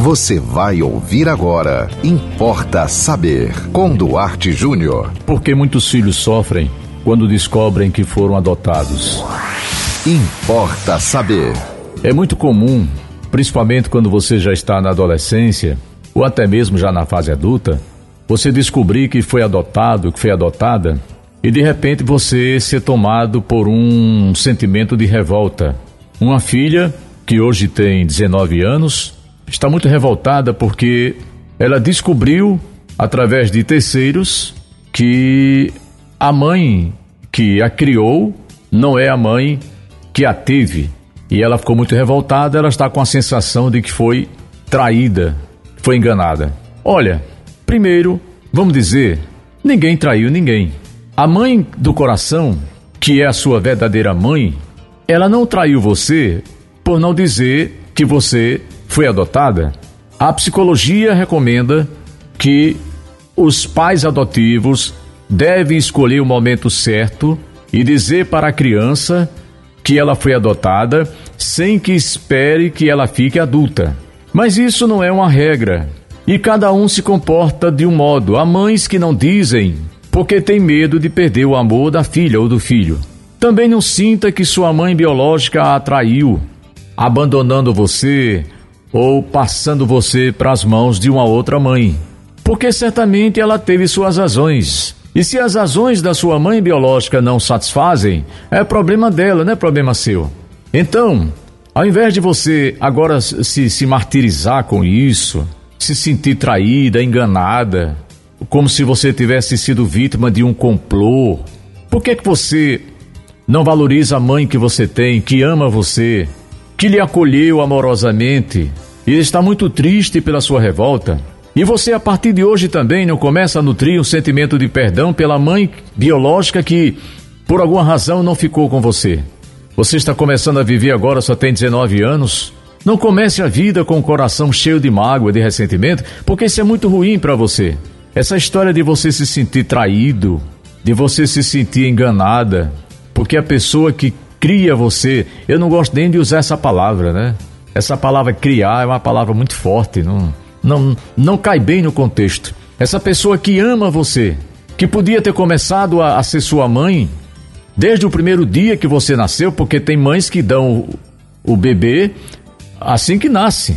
Você vai ouvir agora. Importa saber. Com Duarte Júnior. Por que muitos filhos sofrem quando descobrem que foram adotados? Importa saber. É muito comum, principalmente quando você já está na adolescência ou até mesmo já na fase adulta, você descobrir que foi adotado, que foi adotada e de repente você ser tomado por um sentimento de revolta. Uma filha que hoje tem 19 anos está muito revoltada porque ela descobriu, através de terceiros, que a mãe que a criou não é a mãe que a teve. E ela ficou muito revoltada, ela está com a sensação de que foi traída, foi enganada. Olha, primeiro, vamos dizer, ninguém traiu ninguém. A mãe do coração, que é a sua verdadeira mãe, ela não traiu você por não dizer que você foi adotada, a psicologia recomenda que os pais adotivos devem escolher o momento certo e dizer para a criança que ela foi adotada sem que espere que ela fique adulta. Mas isso não é uma regra e cada um se comporta de um modo. Há mães que não dizem porque tem medo de perder o amor da filha ou do filho. Também não sinta que sua mãe biológica a atraiu, abandonando você ou passando você para as mãos de uma outra mãe. Porque certamente ela teve suas razões. E se as razões da sua mãe biológica não satisfazem, é problema dela, não é problema seu. Então, ao invés de você agora se, se martirizar com isso, se sentir traída, enganada, como se você tivesse sido vítima de um complô, por que, que você não valoriza a mãe que você tem, que ama você, que lhe acolheu amorosamente e está muito triste pela sua revolta. E você, a partir de hoje, também não começa a nutrir um sentimento de perdão pela mãe biológica que, por alguma razão, não ficou com você. Você está começando a viver agora, só tem 19 anos. Não comece a vida com o coração cheio de mágoa, de ressentimento, porque isso é muito ruim para você. Essa história de você se sentir traído, de você se sentir enganada, porque a pessoa que cria você. Eu não gosto nem de usar essa palavra, né? Essa palavra criar é uma palavra muito forte, não, não, não cai bem no contexto. Essa pessoa que ama você, que podia ter começado a, a ser sua mãe desde o primeiro dia que você nasceu, porque tem mães que dão o, o bebê assim que nasce.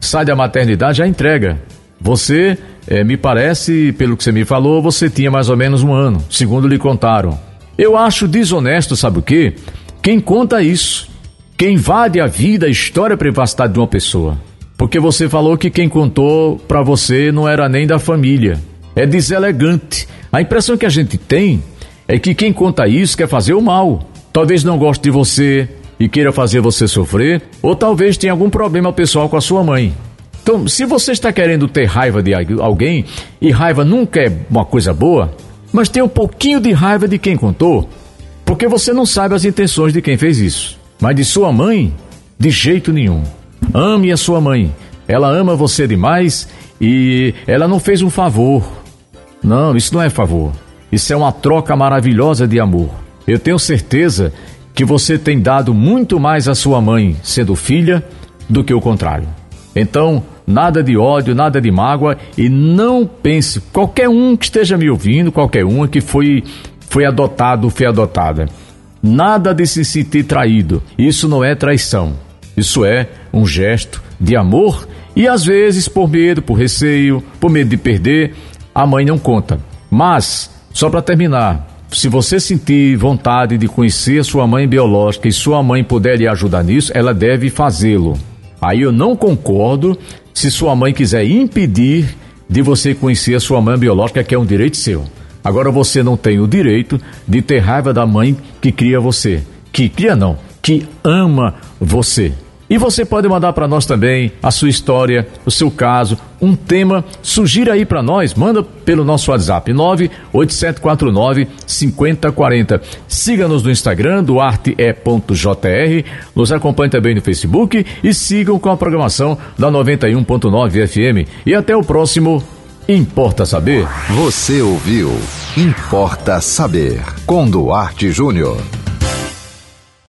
Sai da maternidade, já entrega. Você, é, me parece, pelo que você me falou, você tinha mais ou menos um ano, segundo lhe contaram. Eu acho desonesto, sabe o quê? Quem conta isso? Quem invade a vida, a história, a privacidade de uma pessoa. Porque você falou que quem contou para você não era nem da família. É deselegante. A impressão que a gente tem é que quem conta isso quer fazer o mal. Talvez não goste de você e queira fazer você sofrer, ou talvez tenha algum problema pessoal com a sua mãe. Então, se você está querendo ter raiva de alguém, e raiva nunca é uma coisa boa, mas tem um pouquinho de raiva de quem contou, porque você não sabe as intenções de quem fez isso. Mas de sua mãe, de jeito nenhum. Ame a sua mãe. Ela ama você demais e ela não fez um favor. Não, isso não é favor. Isso é uma troca maravilhosa de amor. Eu tenho certeza que você tem dado muito mais à sua mãe, sendo filha, do que o contrário. Então, nada de ódio, nada de mágoa e não pense, qualquer um que esteja me ouvindo, qualquer uma que foi foi adotado, foi adotada. Nada de se sentir traído. Isso não é traição. Isso é um gesto de amor e às vezes por medo, por receio, por medo de perder, a mãe não conta. Mas, só para terminar, se você sentir vontade de conhecer sua mãe biológica e sua mãe puder lhe ajudar nisso, ela deve fazê-lo. Aí eu não concordo se sua mãe quiser impedir de você conhecer sua mãe biológica, que é um direito seu. Agora você não tem o direito de ter raiva da mãe que cria você. Que cria não, que ama você. E você pode mandar para nós também a sua história, o seu caso, um tema. Sugira aí para nós, manda pelo nosso WhatsApp 98749 5040. Siga-nos no Instagram, duarte.jr. Nos acompanhe também no Facebook e sigam com a programação da 91.9 FM. E até o próximo Importa Saber? Você ouviu Importa Saber com Duarte Júnior.